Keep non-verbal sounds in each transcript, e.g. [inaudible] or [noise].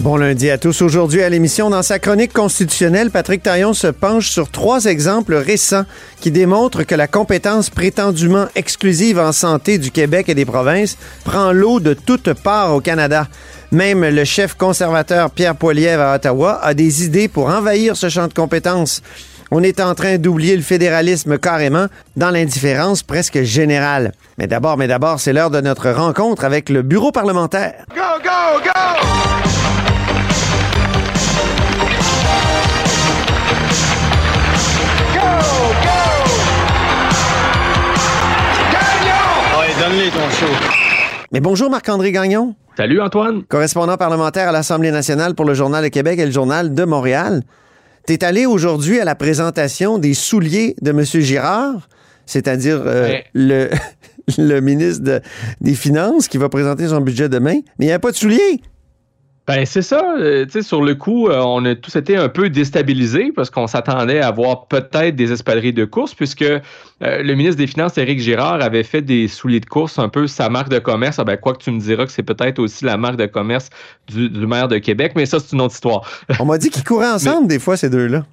Bon lundi à tous. Aujourd'hui à l'émission, dans sa chronique constitutionnelle, Patrick Taillon se penche sur trois exemples récents qui démontrent que la compétence prétendument exclusive en santé du Québec et des provinces prend l'eau de toutes parts au Canada. Même le chef conservateur Pierre Poilievre à Ottawa a des idées pour envahir ce champ de compétences. On est en train d'oublier le fédéralisme carrément dans l'indifférence presque générale. Mais d'abord, mais d'abord, c'est l'heure de notre rencontre avec le bureau parlementaire. Go, go, go! Show. Mais bonjour Marc-André Gagnon, Salut Antoine. correspondant parlementaire à l'Assemblée nationale pour le Journal de Québec et le Journal de Montréal. T'es allé aujourd'hui à la présentation des souliers de M. Girard, c'est-à-dire euh, Ouais. le, [laughs] le ministre de- des Finances qui va présenter son budget demain, mais il n'y a pas de souliers. Ben c'est ça, euh, tu sais, sur le coup, euh, on a tous été un peu déstabilisés parce qu'on s'attendait à voir peut-être des espadrilles de course puisque euh, le ministre des Finances, Éric Girard, avait fait des souliers de course un peu sa marque de commerce. Ah ben, quoi que tu me diras que c'est peut-être aussi la marque de commerce du, du maire de Québec, mais ça, c'est une autre histoire. On m'a dit qu'ils couraient [laughs] ensemble des fois, ces deux-là.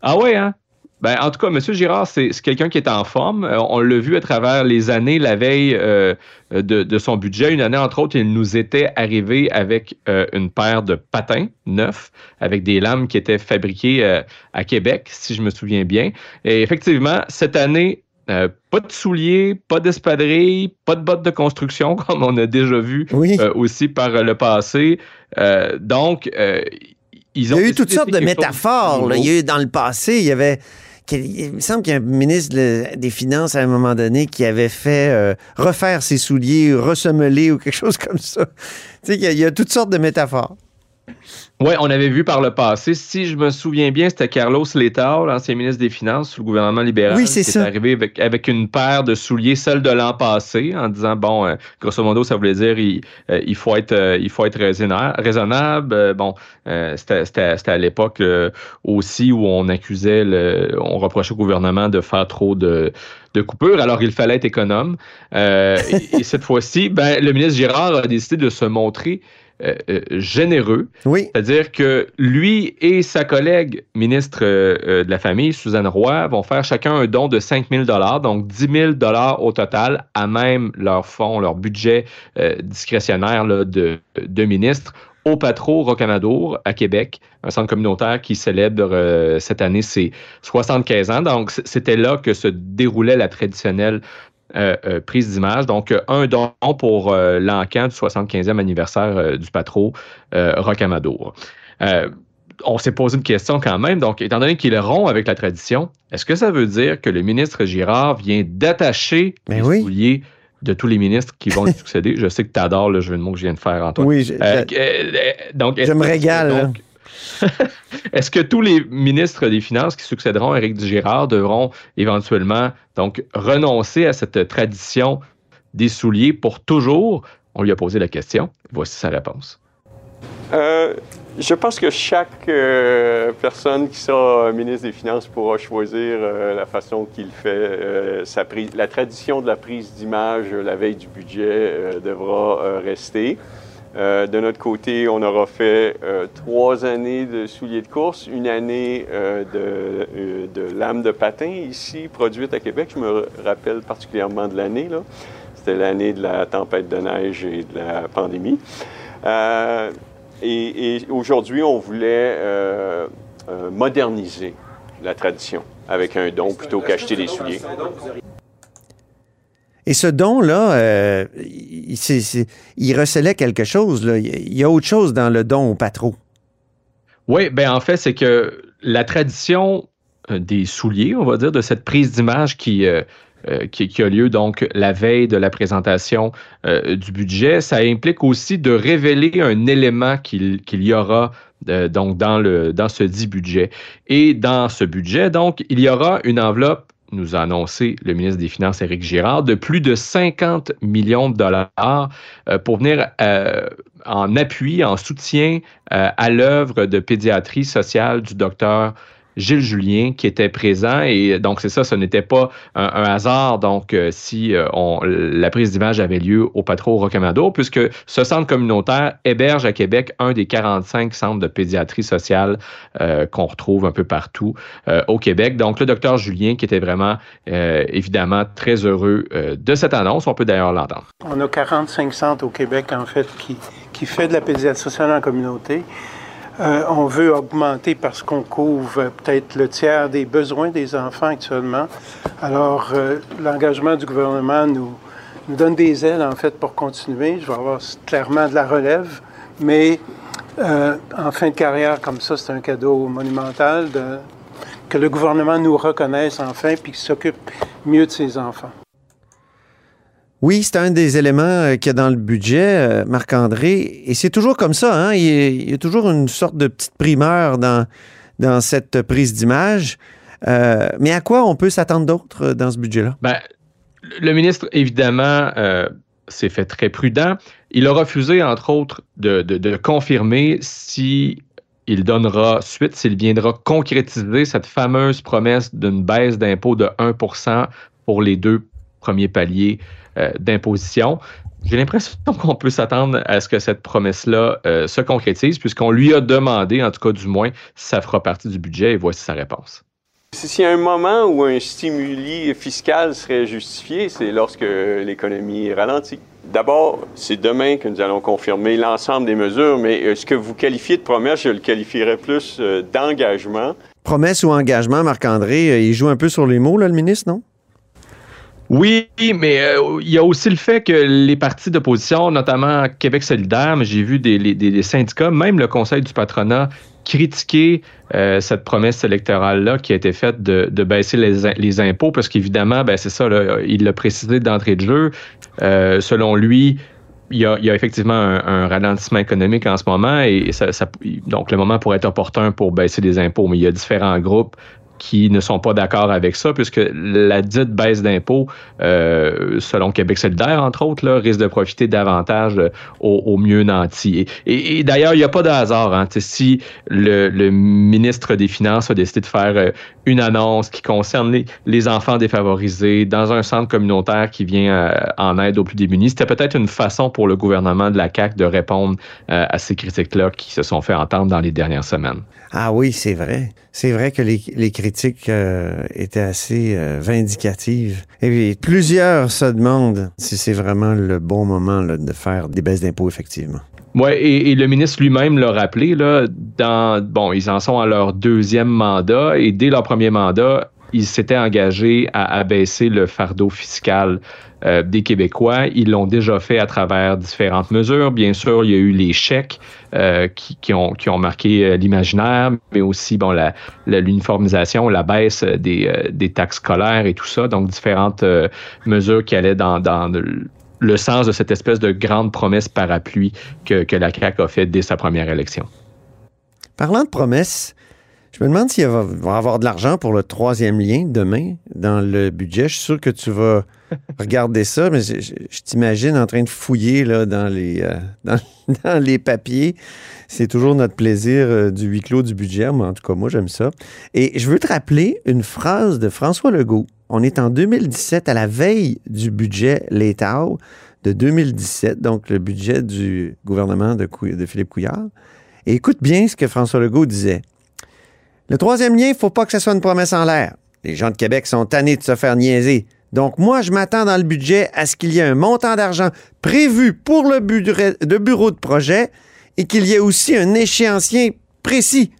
Ah ouais, hein? Ben, en tout cas, M. Girard, c'est quelqu'un qui est en forme. Euh, on l'a vu à travers les années, la veille euh, de, de son budget. Une année, entre autres, il nous était arrivé avec euh, une paire de patins neufs, avec des lames qui étaient fabriquées euh, à Québec, si je me souviens bien. Et effectivement, cette année, euh, pas de souliers, pas d'espadrilles, pas de bottes de construction, [laughs] comme on a déjà vu Oui. euh, aussi par le passé. Euh, donc, euh, ils Il ont y a eu toutes sortes de métaphores. là. Il y a eu dans le passé, il y avait. Il me semble qu'il y a un ministre de- des Finances à un moment donné qui avait fait euh, refaire ses souliers, ressemeler ou quelque chose comme ça. Tu sais, y, a- il y a toutes sortes de métaphores. Oui, on avait vu par le passé. Si je me souviens bien, c'était Carlos Letao, l'ancien ministre des Finances sous le gouvernement libéral, Oui, c'est qui ça. est arrivé avec, avec une paire de souliers, celle de l'an passé, en disant bon, euh, grosso modo, ça voulait dire il, euh, il faut être euh, il faut être raisonna- raisonnable. Bon, c'était c'était- c'était à l'époque aussi où on accusait, le, on reprochait au gouvernement de faire trop de de coupures, alors il fallait être économe. Et, et cette [laughs] fois-ci, ben, le ministre Girard a décidé de se montrer euh, euh, généreux. Oui. C'est-à-dire que lui et sa collègue ministre euh, de la Famille, Suzanne Roy, vont faire chacun un don de 5 000 donc 10 000 au total, à même leur fonds, leur budget discrétionnaire là, de, de ministre au Patro Rocamadour à Québec, un centre communautaire qui célèbre euh, cette année ses 75 ans. Donc, c'était là que se déroulait la traditionnelle euh, euh, prise d'image. Donc, euh, un don pour euh, l'encan du 75e anniversaire du Patro Rocamadour. On s'est posé une question quand même. Donc, étant donné qu'il est rond avec la tradition, est-ce que ça veut dire que le ministre Girard vient d'attacher Ben les oui. souliers de tous les ministres qui vont lui [laughs] succéder? Je sais que tu adores le jeu de mots que je viens de faire, Antoine. Oui, je, Euh, je- euh, donc, je me régale. donc, [laughs] Est-ce que tous les ministres des Finances qui succéderont à Éric Girard devront éventuellement donc renoncer à cette tradition des souliers pour toujours? On lui a posé la question. Voici sa réponse. Euh, je pense que chaque euh, personne qui sera ministre des Finances pourra choisir euh, la façon qu'il fait. sa prise- la tradition de la prise d'image la veille du budget devra rester. Euh, de notre côté, on aura fait euh, trois années de souliers de course, une année euh, de, de lames de patin ici, produite à Québec. Je me rappelle particulièrement de l'année. là. C'était l'année de la tempête de neige et de la pandémie. Et, et aujourd'hui, on voulait moderniser la tradition avec un don plutôt qu'acheter des souliers. Et ce don-là, euh, il, recelait quelque chose. Là. Il y a autre chose dans le don au patron. Oui, ben en fait, c'est que la tradition euh, des souliers, on va dire, de cette prise d'image qui, euh, qui, a lieu donc la veille de la présentation du budget, ça implique aussi de révéler un élément qu'il y aura donc dans, le, dans ce dit budget. Et dans ce budget, donc, il y aura une enveloppe nous a annoncé le ministre des Finances, Éric Girard, de plus de 50 millions de dollars euh, pour venir euh, en appui, en soutien euh, à l'œuvre de pédiatrie sociale du docteur Gilles Julien qui était présent. Et donc, c'est ça, ce n'était pas un, hasard. Donc, euh, si euh, la prise d'image avait lieu au Patro Rocamado, puisque ce centre communautaire héberge à Québec un des 45 centres de pédiatrie sociale euh, qu'on retrouve un peu partout au Québec. Donc, le docteur Julien qui était vraiment, évidemment, très heureux de cette annonce. On peut d'ailleurs l'entendre. On a 45 centres au Québec, en fait, qui, qui fait de la pédiatrie sociale en communauté. Euh, on veut augmenter parce qu'on couvre peut-être le tiers des besoins des enfants actuellement. Alors, euh, l'engagement du gouvernement nous, donne des ailes, en fait, pour continuer. Je vais avoir clairement de la relève, mais euh, en fin de carrière comme ça, c'est un cadeau monumental que le gouvernement nous reconnaisse enfin puis qu'il s'occupe mieux de ses enfants. Oui, c'est un des éléments euh, qu'il y a dans le budget, euh, Marc-André. Et c'est toujours comme ça. Hein? Il, y a, toujours une sorte de petite primeur dans, cette prise d'image. Euh, mais à quoi on peut s'attendre d'autre dans ce budget-là? Ben, le ministre, évidemment, s'est fait très prudent. Il a refusé, entre autres, de, confirmer si il donnera suite, s'il viendra concrétiser cette fameuse promesse d'une baisse d'impôt de 1% pour les deux premiers paliers d'imposition. J'ai l'impression qu'on peut s'attendre à ce que cette promesse-là euh, se concrétise, puisqu'on lui a demandé, en tout cas du moins, si ça fera partie du budget, et voici sa réponse. S'il y a un moment où un stimuli fiscal serait justifié, c'est lorsque l'économie ralentit. D'abord, c'est demain que nous allons confirmer l'ensemble des mesures, mais euh, ce que vous qualifiez de promesse, je le qualifierais plus d'engagement. Promesse ou engagement, Marc-André, il joue un peu sur les mots, là, le ministre, non? Oui, mais euh, il y a aussi le fait que les partis d'opposition, notamment Québec solidaire, mais j'ai vu des, syndicats, même le Conseil du patronat, critiquer euh, cette promesse électorale-là qui a été faite de, baisser les, impôts, parce qu'évidemment, ben, c'est ça, il l'a précisé d'entrée de jeu. Euh, selon lui, il y, a, effectivement un, ralentissement économique en ce moment et donc le moment pourrait être opportun pour baisser les impôts, mais il y a différents groupes qui ne sont pas d'accord avec ça, puisque la dite baisse d'impôts, euh, selon Québec solidaire, entre autres, là, risque de profiter davantage euh, aux, mieux nantis. Et, d'ailleurs, il n'y a pas de hasard. Hein, si le, ministre des Finances a décidé de faire euh, une annonce qui concerne les, enfants défavorisés dans un centre communautaire qui vient en aide aux plus démunis, c'était peut-être une façon pour le gouvernement de la CAQ de répondre à ces critiques-là qui se sont fait entendre dans les dernières semaines. Ah oui, c'est vrai. C'est vrai que les, critiques euh, étaient assez euh, vindicatives. Et plusieurs se demandent si c'est vraiment le bon moment de faire des baisses d'impôts, effectivement. Oui, et, le ministre lui-même l'a rappelé, là, dans, bon, ils en sont à leur deuxième mandat, et dès leur premier mandat, ils s'étaient engagés à abaisser le fardeau fiscal euh, des Québécois. Ils l'ont déjà fait à travers différentes mesures. Bien sûr, il y a eu les chèques euh, qui, ont, marqué euh, l'imaginaire, mais aussi bon, l'uniformisation, la, baisse des, taxes scolaires et tout ça. Donc, différentes mesures qui allaient dans, le sens de cette espèce de grande promesse parapluie que, que la CAQ a faite dès sa première élection. Parlant de promesses, je me demande s'il va, va avoir de l'argent pour le troisième lien demain dans le budget. Je suis sûr que tu vas [laughs] regarder ça, mais je, t'imagine en train de fouiller là, dans, les, euh, [laughs] dans, les papiers. C'est toujours notre plaisir euh, du huis clos du budget. Mais en tout cas, moi, j'aime ça. Et je veux te rappeler une phrase de François Legault. On est en 2017, à la veille du budget l'État de 2017, donc le budget du gouvernement de, de Philippe Couillard. Et écoute bien ce que François Legault disait. Le troisième lien, il ne faut pas que ce soit une promesse en l'air. Les gens de Québec sont tannés de se faire niaiser. Donc, moi, je m'attends dans le budget à ce qu'il y ait un montant d'argent prévu pour le, bureau de projet et qu'il y ait aussi un échéancier précis.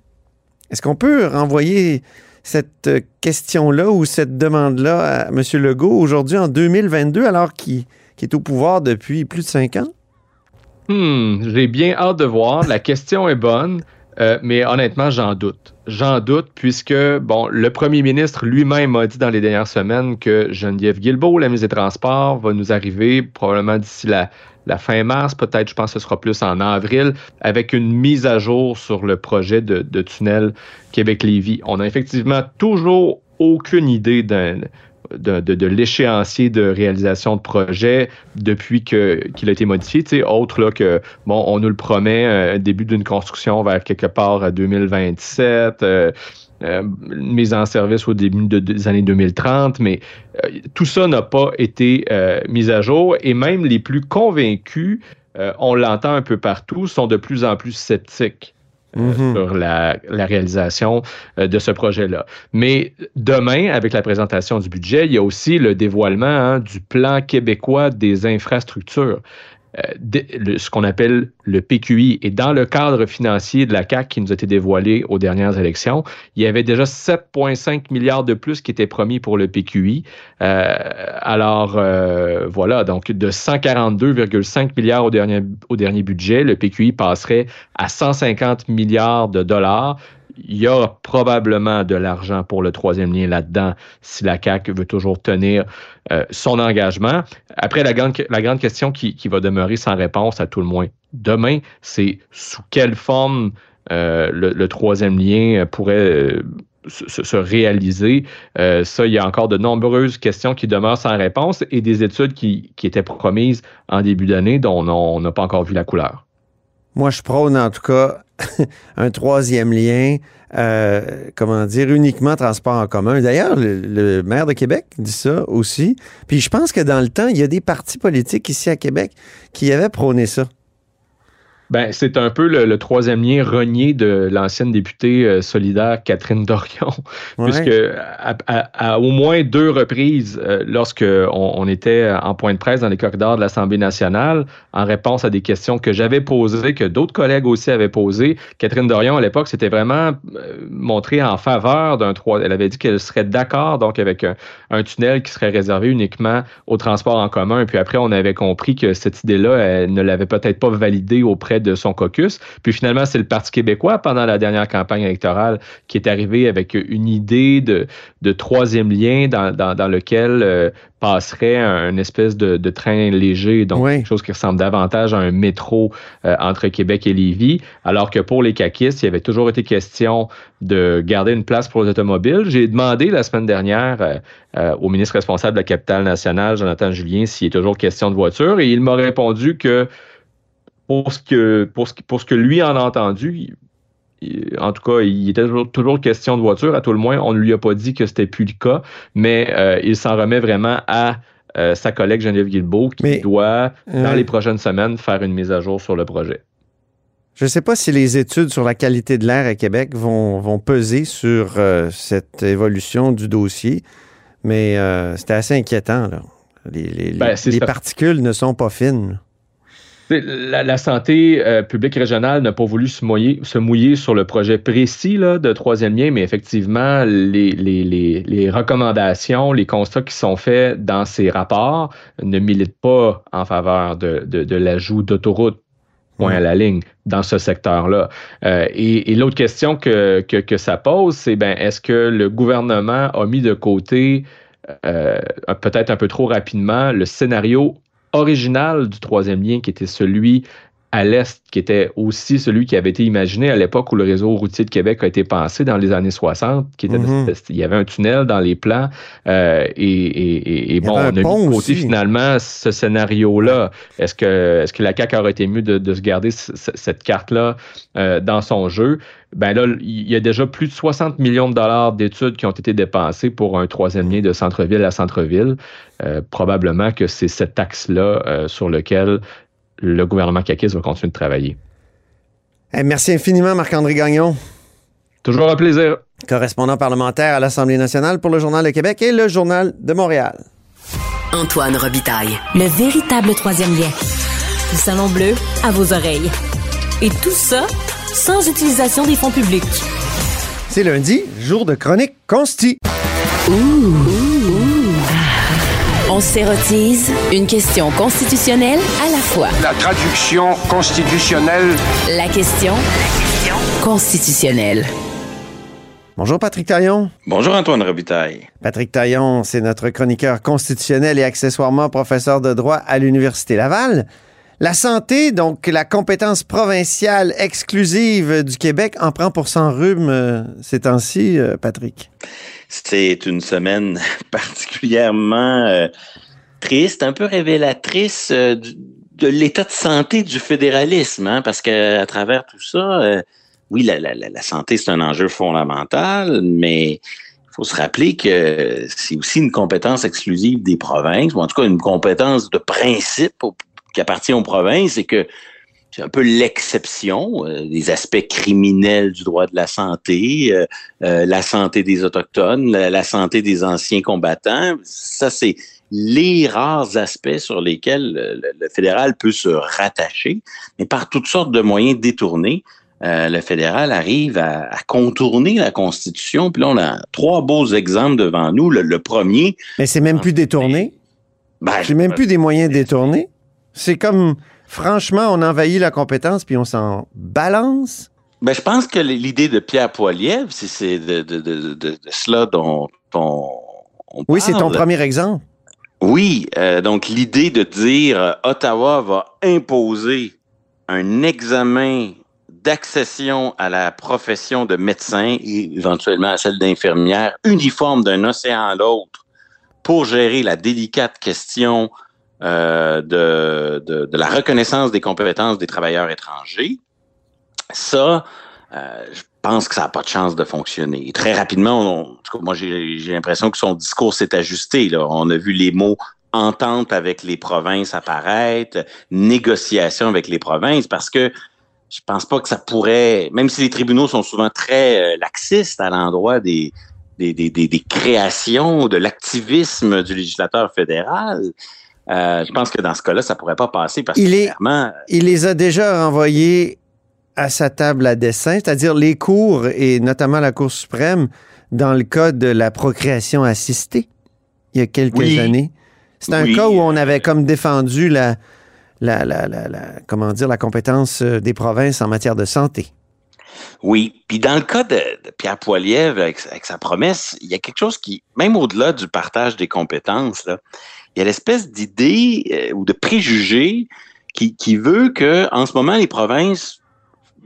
Est-ce qu'on peut renvoyer cette question-là ou cette demande-là à M. Legault aujourd'hui en 2022 alors qu'il est au pouvoir depuis plus de cinq ans? Hmm, j'ai bien hâte de voir. La question est bonne. Euh, mais honnêtement, j'en doute. J'en doute puisque, bon, le premier ministre lui-même a dit dans les dernières semaines que Geneviève Guilbeault, la ministre des Transports, va nous arriver probablement d'ici la, fin mars, peut-être, je pense que ce sera plus en avril, avec une mise à jour sur le projet de, tunnel Québec-Lévis. On a effectivement toujours aucune idée d'un de, l'échéancier de réalisation de projet depuis qu'il a été modifié, autre là que bon, on nous le promet, un début d'une construction vers quelque part à 2027. Euh, euh, mise en service au début de- des années 2030, mais euh, tout ça n'a pas été euh, mis à jour et même les plus convaincus, euh, on l'entend un peu partout, sont de plus en plus sceptiques. Euh, Mhm. sur la, la réalisation euh, de ce projet-là. Mais demain, avec la présentation du budget, il y a aussi le dévoilement hein, du plan québécois des infrastructures. Euh, ce qu'on appelle le PQI. Et dans le cadre financier de la CAC qui nous a été dévoilé aux dernières élections, il y avait déjà 7,5 milliards de plus qui étaient promis pour le PQI. Euh, alors, euh, voilà, donc de 142,5 milliards au dernier, au dernier budget, le PQI passerait à 150 milliards de dollars. Il y a probablement de l'argent pour le troisième lien là-dedans si la CAQ veut toujours tenir euh, son engagement. Après, la grande, la grande question qui, qui va demeurer sans réponse à tout le moins demain, c'est sous quelle forme euh, le, troisième lien pourrait euh, se, se- se réaliser. Ça, il y a encore de nombreuses questions qui demeurent sans réponse et des études qui, qui étaient promises en début d'année dont on on n'a pas encore vu la couleur. Moi, je prône en tout cas [laughs] un troisième lien, euh, comment dire, uniquement transport en commun. D'ailleurs, le, le maire de Québec dit ça aussi. Puis je pense que dans le temps, il y a des partis politiques ici à Québec qui avaient prôné ça. Ben, c'est un peu le, le troisième lien renié de l'ancienne députée euh, solidaire Catherine Dorion, [laughs] Ouais. puisque à, à- à au moins deux reprises, euh, lorsque on, on était en point de presse dans les corridors de l'Assemblée nationale, en réponse à des questions que j'avais posées, que d'autres collègues aussi avaient posées, Catherine Dorion à l'époque s'était vraiment euh, montrée en faveur d'un trois. Elle avait dit qu'elle serait d'accord donc avec un, un tunnel qui serait réservé uniquement au transport en commun. Puis après, on avait compris que cette idée-là, elle ne l'avait peut-être pas validée auprès de son caucus. Puis finalement, c'est le Parti québécois, pendant la dernière campagne électorale, qui est arrivé avec une idée de, de troisième lien dans, dans, dans lequel euh, passerait un, une espèce de, de train léger, donc Oui. quelque chose qui ressemble davantage à un métro euh, entre Québec et Lévis, alors que pour les caquistes, il y avait toujours été question de garder une place pour les automobiles. J'ai demandé la semaine dernière euh, euh, au ministre responsable de la capitale nationale, Jonathan Julien, s'il est toujours question de voiture, et il m'a répondu que pour ce que, pour ce, pour ce que lui en a entendu, en tout cas, il était toujours, toujours question de voiture. À tout le moins, on ne lui a pas dit que c'était plus le cas, mais euh, il s'en remet vraiment à euh, sa collègue Geneviève Guilbeault qui Mais- doit, dans Euh. les prochaines semaines, faire une mise à jour sur le projet. Je ne sais pas si les études sur la qualité de l'air à Québec vont, vont peser sur cette évolution du dossier, mais c'était assez inquiétant. Là. Les, les- Ben, les- les particules ne sont pas fines. La, santé euh, publique régionale n'a pas voulu se mouiller, se mouiller sur le projet précis de troisième lien, mais effectivement, les, recommandations, les constats qui sont faits dans ces rapports ne militent pas en faveur de, l'ajout d'autoroutes point à la ligne dans ce secteur-là. Euh, et l'autre question que, que, que ça pose, c'est ben, est-ce que le gouvernement a mis de côté, euh, peut-être un peu trop rapidement, le scénario original du troisième lien, qui était celui à l'Est, qui était aussi celui qui avait été imaginé à l'époque où le réseau routier de Québec a été pensé dans les années 60, qui était Mhm. il y avait un tunnel dans les plans, euh, et, et- et- et Il y bon, on a mis pont de côté aussi. finalement ce scénario-là. Est-ce que, est-ce que la CAQ aurait été mieux de, de se garder cette carte-là euh, dans son jeu? Ben là, il y a déjà plus de 60 millions de dollars d'études qui ont été dépensés pour un troisième lien de centre-ville à centre-ville. Euh, probablement que c'est cet axe-là euh, sur lequel le gouvernement caquiste va continuer de travailler. Merci infiniment, Marc-André Gagnon, Toujours un plaisir. correspondant parlementaire à l'Assemblée nationale pour le Journal de Québec et le Journal de Montréal. Antoine Robitaille. Le véritable troisième lien. Le Salon Bleu à vos oreilles. Et tout ça sans utilisation des fonds publics. C'est lundi, jour de chronique consti. On s'érotise une question constitutionnelle à la fois. La traduction constitutionnelle. La question constitutionnelle. Bonjour Patrick Taillon. Bonjour Antoine Robitaille. Patrick Taillon, c'est notre chroniqueur constitutionnel et accessoirement professeur de droit à l'Université Laval. La santé, donc la compétence provinciale exclusive du Québec, en prend pour son rhume euh, ces temps-ci, euh, Patrick. C'est une semaine [laughs] particulièrement euh, triste, un peu révélatrice de l'état de santé du fédéralisme, hein, parce qu'à travers tout ça, oui, la, la santé, c'est un enjeu fondamental, mais il faut se rappeler que c'est aussi une compétence exclusive des provinces, ou en tout cas une compétence de principe qui appartient aux provinces et que c'est un peu l'exception euh, des aspects criminels du droit de la santé, euh, euh, la santé des autochtones, la, santé des anciens combattants. Ça, c'est les rares aspects sur lesquels le, fédéral peut se rattacher, mais par toutes sortes de moyens détournés. le fédéral arrive à, contourner la Constitution. Puis là, on a trois beaux exemples devant nous. Le, premier. Mais c'est même plus détourné. Ben, c'est même plus des moyens détournés. C'est comme, franchement, on envahit la compétence puis on s'en balance? Ben, je pense que l'idée de Pierre Poilievre, c'est de, de, cela dont on, Oui, c'est ton premier exemple. Oui, euh, donc l'idée de dire euh, Ottawa va imposer un examen d'accession à la profession de médecin et éventuellement à celle d'infirmière uniforme d'un océan à l'autre pour gérer la délicate question euh, de, de, la reconnaissance des compétences des travailleurs étrangers, ça, euh, je pense que ça n'a pas de chance de fonctionner. très rapidement, moi, j'ai l'impression que son discours s'est ajusté. Là. On a vu les mots entente avec les provinces apparaître, négociation avec les provinces, parce que je pense pas que ça pourrait, même si les tribunaux sont souvent très euh, laxistes à l'endroit des, des, des, des, créations, de l'activisme du législateur fédéral, euh, je pense que dans ce cas-là, ça pourrait pas passer parce il Il les a déjà renvoyés à sa table à dessin, c'est-à-dire les cours et notamment la Cour suprême dans le cas de la procréation assistée il y a quelques années. C'est un cas où on avait comme défendu la, la, la, comment dire, la compétence euh, des provinces en matière de santé. Oui, puis dans le cas de, Pierre Poilievre, avec, sa promesse, il y a quelque chose qui, même au-delà du partage des compétences, il y a l'espèce d'idée euh, ou de préjugé qui, qui veut que, en ce moment, les provinces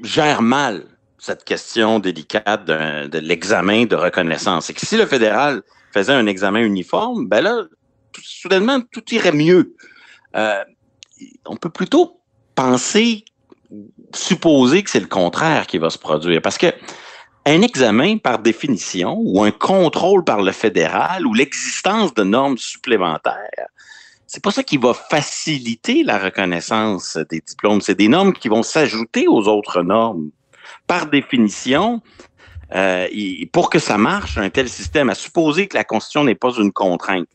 gèrent mal cette question délicate de, l'examen de reconnaissance. Et que si le fédéral faisait un examen uniforme, ben là, soudainement, tout irait mieux. Euh, on peut plutôt penser, supposer que c'est le contraire qui va se produire. Parce que un examen, par définition, ou un contrôle par le fédéral, ou l'existence de normes supplémentaires, c'est pas ça qui va faciliter la reconnaissance des diplômes. C'est des normes qui vont s'ajouter aux autres normes. Par définition, euh, pour que ça marche, un tel système, à supposer que la Constitution n'est pas une contrainte.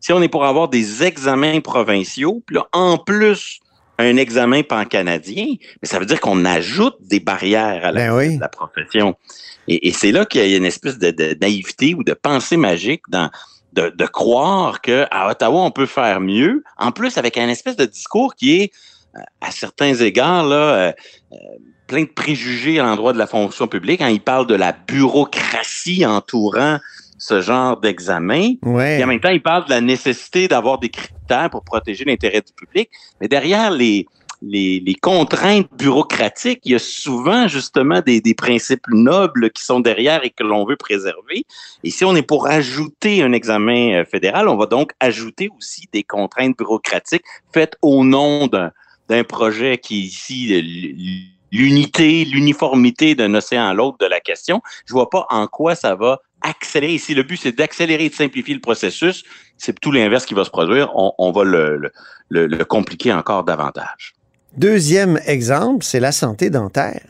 Si on est pour avoir des examens provinciaux, puis là, en plus un examen pan-canadien, mais ça veut dire qu'on ajoute des barrières à la, ben profession. Et, c'est là qu'il y a une espèce de, naïveté ou de pensée magique dans de, croire qu'à Ottawa, on peut faire mieux, en plus avec un espèce de discours qui est, euh, à certains égards, là, euh, euh, plein de préjugés à l'endroit de la fonction publique. Quand il parle de la bureaucratie entourant ce genre d'examen. Et en même temps, il parle de la nécessité d'avoir des critères pour protéger l'intérêt du public. Mais derrière les, les, les, contraintes bureaucratiques, il y a souvent justement des, des principes nobles qui sont derrière et que l'on veut préserver. Et si on est pour ajouter un examen euh, fédéral, on va donc ajouter aussi des contraintes bureaucratiques faites au nom d'un projet qui ici l'unité, l'uniformité d'un océan à l'autre de la question. Je vois pas en quoi ça va accélérer. Ici, le but, c'est d'accélérer et de simplifier le processus. C'est tout l'inverse qui va se produire. On, va le, le, compliquer encore davantage. Deuxième exemple, c'est la santé dentaire.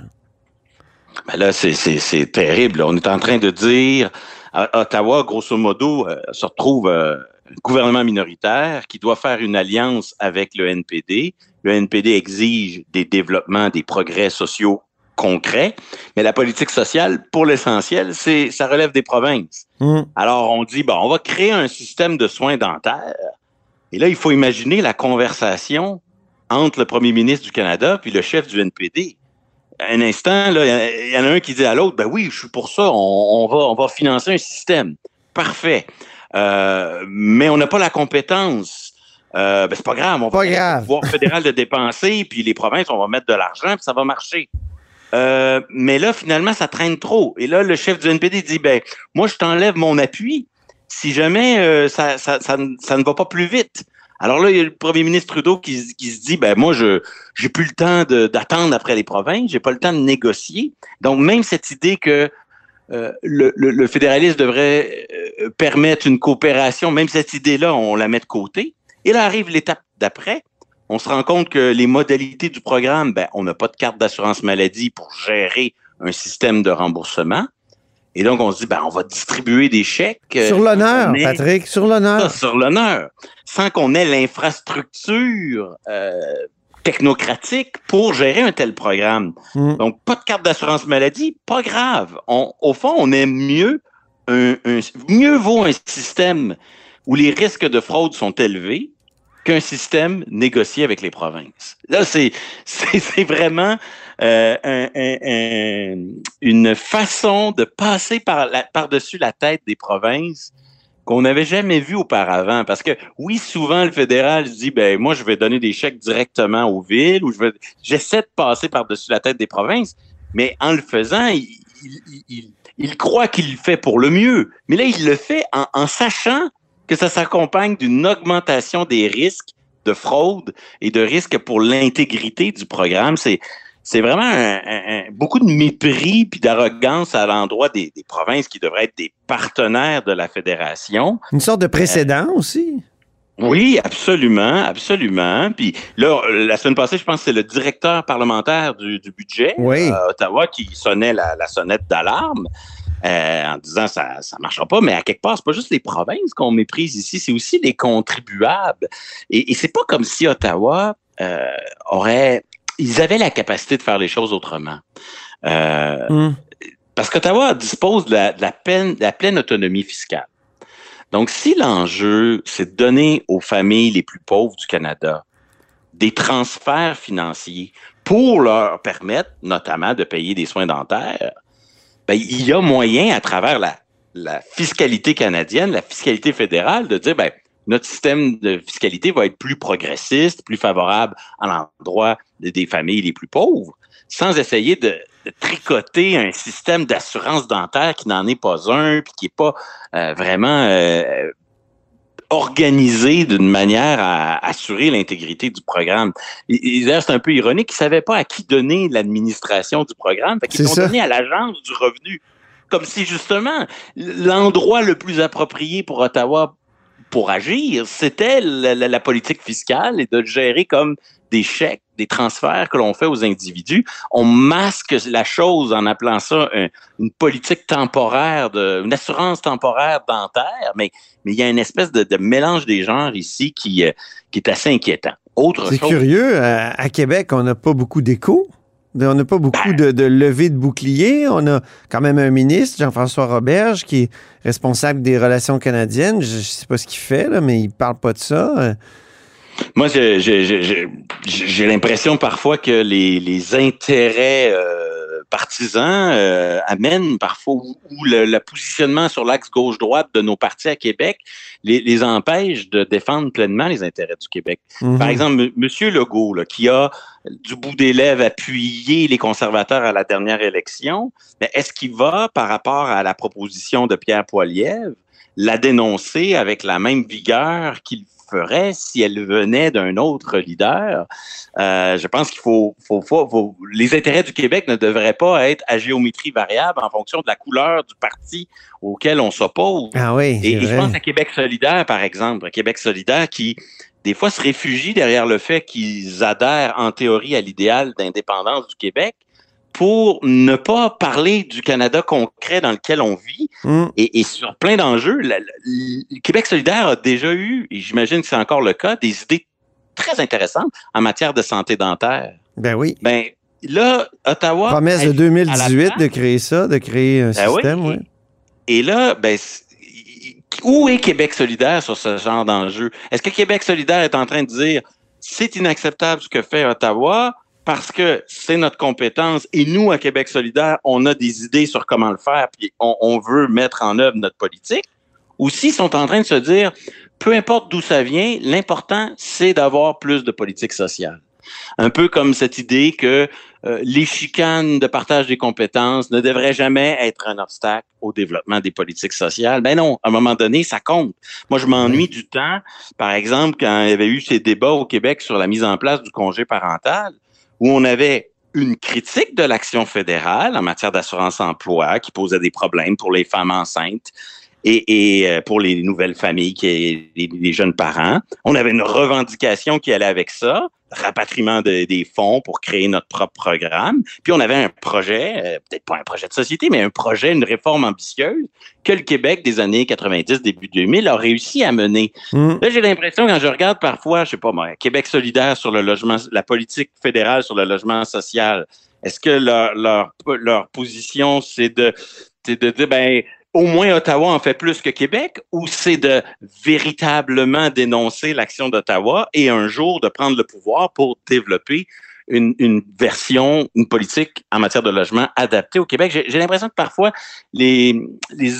Ben là, c'est terrible. On est en train de dire, à Ottawa, grosso modo, euh, se retrouve euh, gouvernement minoritaire qui doit faire une alliance avec le NPD. Le NPD exige des développements, des progrès sociaux concret, mais la politique sociale, pour l'essentiel, c'est ça relève des provinces. Mm. Alors on dit bon, on va créer un système de soins dentaires. Et là, il faut imaginer la conversation entre le premier ministre du Canada puis le chef du NPD. Un instant, il y en a un qui dit à l'autre, ben oui, je suis pour ça, on, va, on va financer un système. Parfait. Euh, mais on n'a pas la compétence euh, ben, c'est pas grave, on Pas va grave. le pouvoir fédéral de dépenser, [laughs] puis les provinces, on va mettre de l'argent, puis ça va marcher. Euh, mais là, finalement, ça traîne trop. Et là, le chef du NPD dit, ben, moi, je t'enlève mon appui si jamais euh, ça, ça, ça, ne- ça ne va pas plus vite. Alors là, il y a le premier ministre Trudeau qui, qui se dit, ben moi, je j'ai plus le temps d'attendre après les provinces, j'ai pas le temps de négocier. Donc, même cette idée que euh, le, le, le fédéralisme devrait permettre une coopération, même cette idée-là, on la met de côté. Et là arrive l'étape d'après. On se rend compte que les modalités du programme, ben, on n'a pas de carte d'assurance maladie pour gérer un système de remboursement. Et donc, on se dit, ben, on va distribuer des chèques. euh, Sur l'honneur, Patrick, sur l'honneur. sur l'honneur, sans qu'on ait l'infrastructure euh, technocratique pour gérer un tel programme. Mm. Donc, pas de carte d'assurance maladie, pas grave. On, au fond, on aime mieux un, un- mieux vaut un système où les risques de fraude sont élevés qu'un système négocié avec les provinces. Là, c'est [laughs] vraiment euh, un- un- un- une façon de passer par la, par-dessus la tête des provinces qu'on n'avait jamais vu auparavant. Parce que oui, souvent le fédéral dit ben moi je vais donner des chèques directement aux villes ou je vais j'essaie de passer par-dessus la tête des provinces, mais en le faisant, il, il, il- il croit qu'il le fait pour le mieux. Mais là, il le fait en, en sachant que ça s'accompagne d'une augmentation des risques de fraude et de risques pour l'intégrité du programme. C'est c'est vraiment un- un- un- beaucoup de mépris puis d'arrogance à l'endroit des, des provinces qui devraient être des partenaires de la fédération. Une sorte de précédent aussi. Oui, absolument, absolument. Puis là, la semaine passée, je pense que c'est le directeur parlementaire du, du budget Oui. à Ottawa qui sonnait la, la sonnette d'alarme euh, en disant ça ça marchera pas. Mais à quelque part, c'est pas juste les provinces qu'on méprise ici, c'est aussi les contribuables. Et, et c'est pas comme si Ottawa euh, aurait, ils avaient la capacité de faire les choses autrement. Euh, Mm. parce qu'Ottawa dispose de la, de la peine- de la pleine autonomie fiscale. Donc, si l'enjeu, c'est de donner aux familles les plus pauvres du Canada des transferts financiers pour leur permettre, notamment, de payer des soins dentaires, ben, il y a moyen, à travers la, la fiscalité canadienne, la fiscalité fédérale, de dire, ben, notre système de fiscalité va être plus progressiste, plus favorable à l'endroit de- des familles les plus pauvres, sans essayer de tricoter un système d'assurance dentaire qui n'en est pas un, puis qui n'est pas euh, vraiment euh, organisé d'une manière à assurer l'intégrité du programme. C'est un peu ironique, ils ne savaient pas à qui donner l'administration du programme, fait qu'ils l'ont donné à l'Agence du revenu. Comme si justement l'endroit le plus approprié pour Ottawa pour agir, c'était la, la- la politique fiscale et de le gérer comme des chèques, des transferts que l'on fait aux individus. On masque la chose en appelant ça un- une politique temporaire, de, une assurance temporaire dentaire, mais mais il y a une espèce de, de mélange des genres ici qui, euh, qui est assez inquiétant. Autre C'est curieux. À, à Québec, on n'a pas beaucoup d'écho. On n'a pas beaucoup de, de levée de boucliers. On a quand même un ministre, Jean-François Roberge, qui est responsable des relations canadiennes. Je ne sais pas ce qu'il fait, là, mais il parle pas de ça. Moi, j'ai- l'impression parfois que les, les intérêts euh, partisans euh, amènent parfois ou, le, le positionnement sur l'axe gauche-droite de nos partis à Québec les, les empêche de défendre pleinement les intérêts du Québec. mhm. Par exemple, M. Legault, là, qui a du bout des lèvres appuyé les conservateurs à la dernière élection, est-ce qu'il va, par rapport à la proposition de Pierre Poilievre, la dénoncer avec la même vigueur qu'il ferait si elle venait d'un autre leader? Euh, je pense qu'il faut, faut, faut- faut- les intérêts du Québec ne devraient pas être à géométrie variable en fonction de la couleur du parti auquel on s'oppose. Ah oui, Et, et je pense à Québec solidaire, par exemple. Québec solidaire qui, des fois, se réfugie derrière le fait qu'ils adhèrent en théorie à l'idéal d'indépendance du Québec pour ne pas parler du Canada concret dans lequel on vit. Mm. Et, et sur plein d'enjeux, la- la- le Québec solidaire a déjà eu, et j'imagine que c'est encore le cas, des idées très intéressantes en matière de santé dentaire. Ben oui. Ben là, Ottawa... Promesse de agit à la 2018 place. de créer ça, de créer un Ben système. oui. Et là, ben, où est Québec solidaire sur ce genre d'enjeu? Est-ce que Québec solidaire est en train de dire c'est inacceptable ce que fait Ottawa parce que c'est notre compétence et nous, à Québec solidaire, on a des idées sur comment le faire puis on, on veut mettre en œuvre notre politique? Ou s'ils sont en train de se dire peu importe d'où ça vient, l'important, c'est d'avoir plus de politique sociale. Un peu comme cette idée que euh, les chicanes de partage des compétences ne devraient jamais être un obstacle au développement des politiques sociales. Ben non, à un moment donné, ça compte. Moi, je m'ennuie du temps, par exemple, quand il y avait eu ces débats au Québec sur la mise en place du congé parental, où on avait une critique de l'action fédérale en matière d'assurance emploi qui posait des problèmes pour les femmes enceintes et, et euh, pour les nouvelles familles, qui, les, les, jeunes parents. On avait une revendication qui allait avec ça, rapatriement de, des fonds pour créer notre propre programme. Puis on avait un projet, euh, peut-être pas un projet de société, mais un projet, une réforme ambitieuse que le Québec des années 90, début 2000 a réussi à mener. Mmh. Là, j'ai l'impression, quand je regarde parfois, je sais pas moi, Québec solidaire sur le logement, la politique fédérale sur le logement social, est-ce que leur, leur, leur position, c'est de, c'est de dire, ben, au moins Ottawa en fait plus que Québec ou c'est de véritablement dénoncer l'action d'Ottawa et un jour de prendre le pouvoir pour développer une, version, une politique en matière de logement adaptée au Québec? J'ai l'impression que parfois les,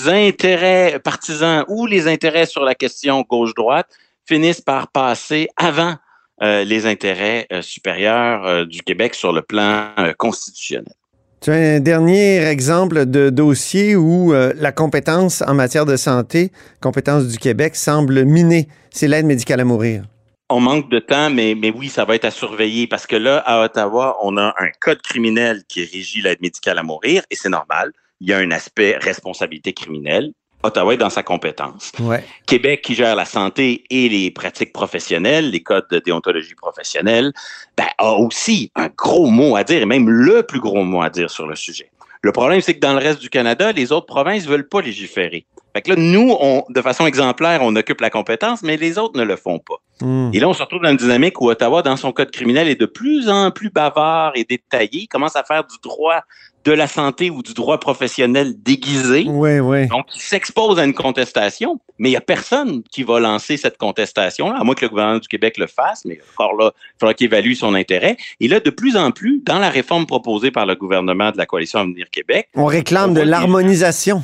intérêts partisans ou les intérêts sur la question gauche-droite finissent par passer avant euh, les intérêts euh, supérieurs euh, du Québec sur le plan constitutionnel. Tu as un dernier exemple de dossier où euh, la compétence en matière de santé, compétence du Québec, semble minée. C'est l'aide médicale à mourir. On manque de temps, mais, mais oui, ça va être à surveiller parce que là, à Ottawa, on a un code criminel qui régit l'aide médicale à mourir et c'est normal. Il y a un aspect responsabilité criminelle. Ottawa est dans sa compétence. Ouais. Québec, qui gère la santé et les pratiques professionnelles, les codes de déontologie professionnelle, ben, a aussi un gros mot à dire, et même le plus gros mot à dire sur le sujet. Le problème, c'est que dans le reste du Canada, les autres provinces veulent pas légiférer. Fait que là, nous, on, de façon exemplaire, on occupe la compétence, mais les autres ne le font pas. Mmh. Et là, on se retrouve dans une dynamique où Ottawa, dans son code criminel, est de plus en plus bavard et détaillé, il commence à faire du droit de la santé ou du droit professionnel déguisé. Oui, oui. Donc, il s'expose à une contestation, mais il n'y a personne qui va lancer cette contestation, à moins que le gouvernement du Québec le fasse, mais encore là, il faudra qu'il évalue son intérêt. Et là, de plus en plus, dans la réforme proposée par le gouvernement de la Coalition Avenir Québec, on réclame on de l'harmonisation.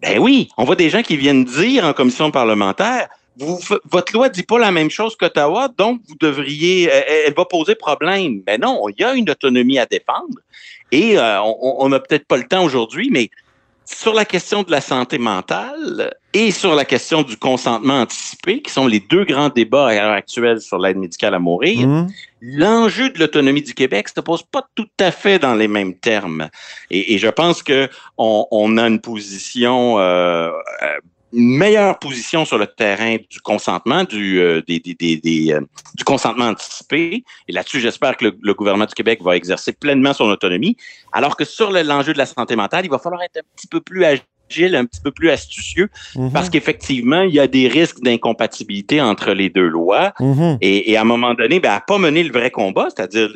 Ben oui, on voit des gens qui viennent dire en commission parlementaire, vous, votre loi dit pas la même chose qu'Ottawa, donc vous devriez, elle, elle va poser problème. Mais non, il y a une autonomie à défendre. Et euh, on n'a peut-être pas le temps aujourd'hui, mais sur la question de la santé mentale et sur la question du consentement anticipé, qui sont les deux grands débats à l'heure actuelle sur l'aide médicale à mourir, Mmh. l'enjeu de l'autonomie du Québec se pose pas tout à fait dans les mêmes termes. Et, et je pense que on, on, a une position euh, une meilleure position sur le terrain du consentement, du, euh, des, des, des, des euh, du consentement anticipé. Et là-dessus, j'espère que le, le, gouvernement du Québec va exercer pleinement son autonomie. Alors que sur l'enjeu de la santé mentale, il va falloir être un petit peu plus agile, un petit peu plus astucieux, Mhm. parce qu'effectivement, il y a des risques d'incompatibilité entre les deux lois. Et, et, à un moment donné, ben, à pas mener le vrai combat, c'est-à-dire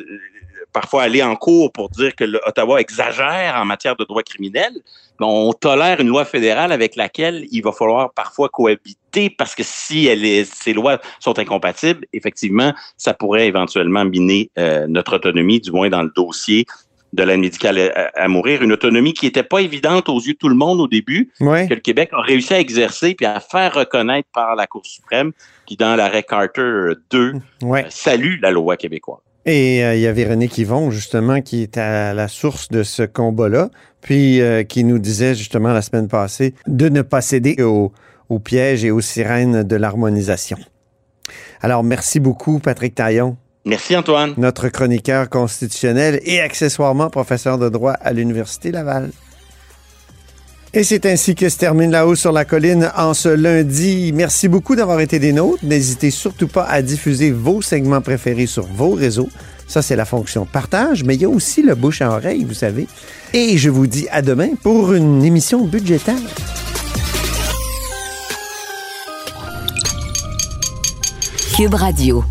parfois aller en cours pour dire que Ottawa exagère en matière de droit criminel, on tolère une loi fédérale avec laquelle il va falloir parfois cohabiter parce que si elle est, ces lois sont incompatibles, effectivement, ça pourrait éventuellement miner euh, notre autonomie, du moins dans le dossier de l'aide médicale à, à, mourir, une autonomie qui n'était pas évidente aux yeux de tout le monde au début, ouais. que le Québec a réussi à exercer puis à faire reconnaître par la Cour suprême, qui dans l'arrêt Carter 2 ouais. euh, salue la loi québécoise. Et il euh, y a Véronique Yvon, justement, qui est à la source de ce combat-là, puis euh, qui nous disait justement la semaine passée de ne pas céder aux, aux pièges et aux sirènes de l'harmonisation. Alors, merci beaucoup, Patrick Taillon. Merci, Antoine. Notre chroniqueur constitutionnel et accessoirement professeur de droit à l'Université Laval. Et c'est ainsi que se termine La Hausse sur la Colline en ce lundi. Merci beaucoup d'avoir été des nôtres. N'hésitez surtout pas à diffuser vos segments préférés sur vos réseaux. Ça, c'est la fonction partage, mais il y a aussi le bouche à oreille, vous savez. Et je vous dis à demain pour une émission budgétaire. Cube Radio.